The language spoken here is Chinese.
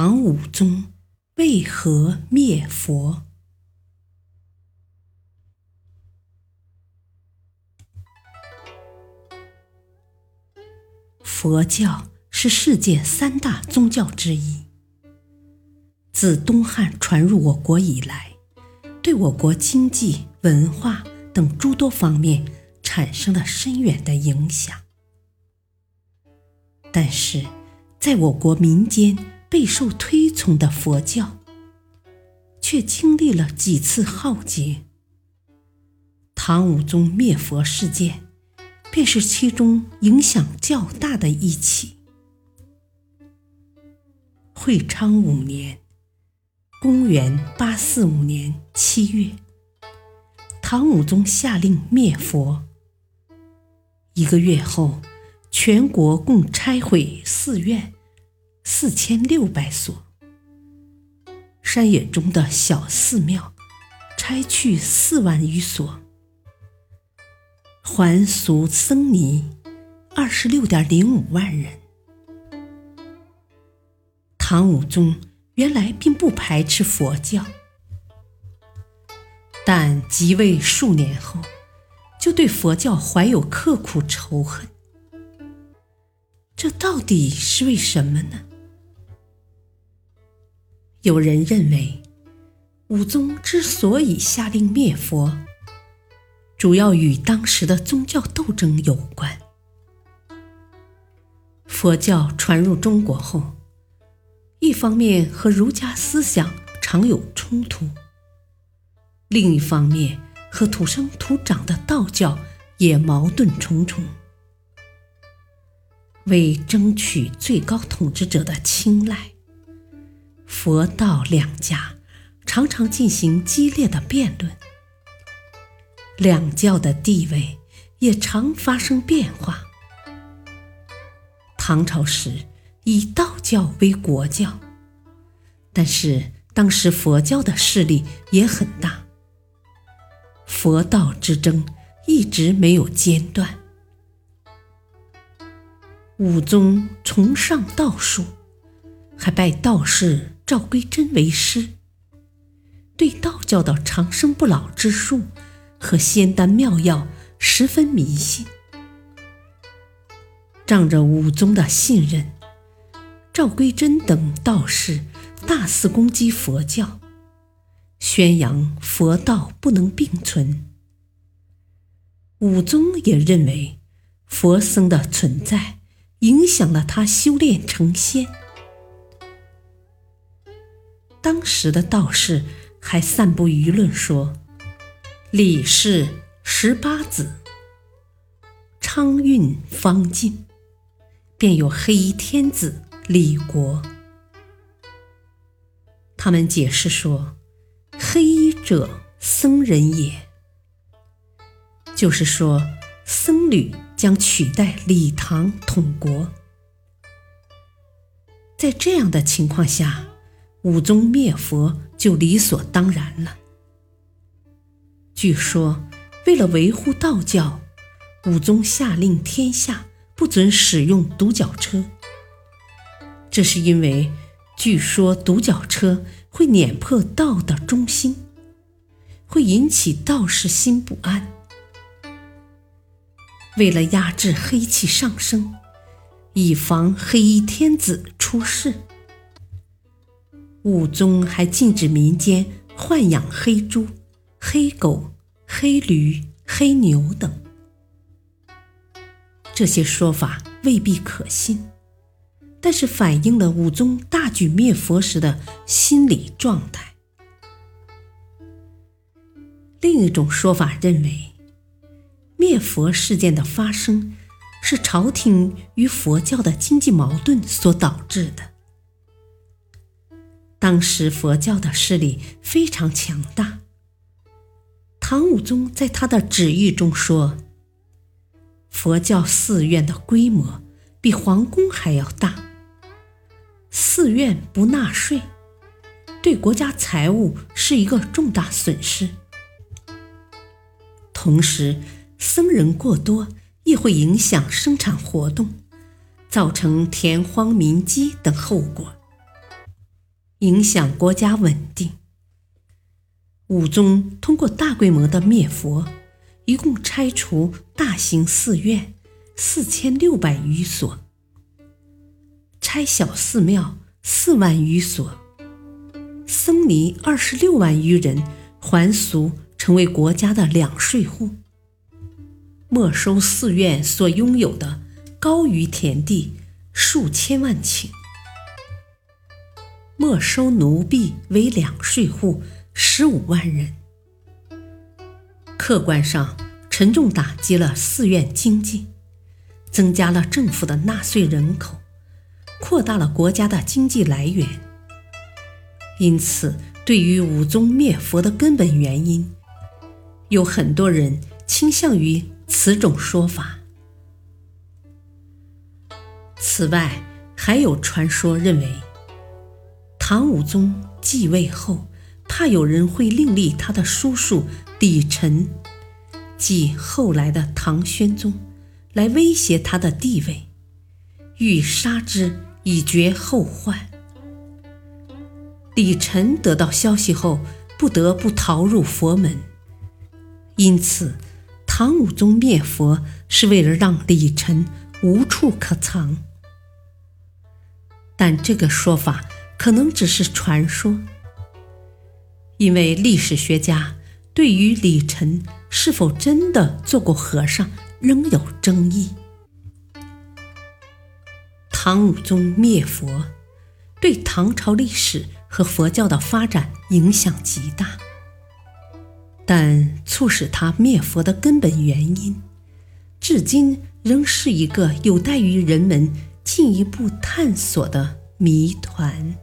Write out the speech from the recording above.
唐武宗为何灭佛？佛教是世界三大宗教之一，自东汉传入我国以来，对我国经济、文化等诸多方面产生了深远的影响。但是，在我国民间，备受推崇的佛教，却经历了几次浩劫。唐武宗灭佛事件，便是其中影响较大的一起。会昌五年（公元845年七月），唐武宗下令灭佛。一个月后，全国共拆毁寺院。四千六百所山野中的小寺庙，拆去四万余所，还俗僧尼二十六点零五万人。唐武宗原来并不排斥佛教，但即位数年后，就对佛教怀有刻苦仇恨。这到底是为什么呢？有人认为，武宗之所以下令灭佛，主要与当时的宗教斗争有关。佛教传入中国后，一方面和儒家思想常有冲突，另一方面和土生土长的道教也矛盾重重。为争取最高统治者的青睐。佛道两家常常进行激烈的辩论，两教的地位也常发生变化。唐朝时以道教为国教，但是当时佛教的势力也很大，佛道之争一直没有间断。武宗崇尚道术，还拜道士。赵归真为师，对道教的长生不老之术和仙丹妙药十分迷信。仗着武宗的信任，赵归真等道士大肆攻击佛教，宣扬佛道不能并存。武宗也认为佛僧的存在影响了他修炼成仙。当时的道士还散布舆论说，李氏十八子昌运方尽，便有黑衣天子李国。他们解释说，黑衣者僧人也，就是说僧侣将取代李唐统国。在这样的情况下。武宗灭佛就理所当然了。据说，为了维护道教，武宗下令天下不准使用独角车。这是因为，据说独角车会碾破道的中心，会引起道士心不安。为了压制黑气上升，以防黑衣天子出世。武宗还禁止民间豢养黑猪、黑狗、黑驴、黑牛等。这些说法未必可信，但是反映了武宗大举灭佛时的心理状态。另一种说法认为，灭佛事件的发生是朝廷与佛教的经济矛盾所导致的。当时佛教的势力非常强大。唐武宗在他的旨意中说：“佛教寺院的规模比皇宫还要大，寺院不纳税，对国家财务是一个重大损失。同时，僧人过多也会影响生产活动，造成田荒民饥等后果。”影响国家稳定。武宗通过大规模的灭佛，一共拆除大型寺院四千六百余所，拆小寺庙四万余所，僧尼二十六万余人还俗，成为国家的两税户。没收寺院所拥有的高于田地数千万顷。没收奴婢为两税户十五万人，客观上沉重打击了寺院经济，增加了政府的纳税人口，扩大了国家的经济来源。因此，对于武宗灭佛的根本原因，有很多人倾向于此种说法。此外，还有传说认为。唐武宗继位后，怕有人会另立他的叔叔李忱，即后来的唐宣宗，来威胁他的地位，欲杀之以绝后患。李忱得到消息后，不得不逃入佛门。因此，唐武宗灭佛是为了让李忱无处可藏。但这个说法。可能只是传说，因为历史学家对于李忱是否真的做过和尚仍有争议。唐武宗灭佛，对唐朝历史和佛教的发展影响极大，但促使他灭佛的根本原因，至今仍是一个有待于人们进一步探索的谜团。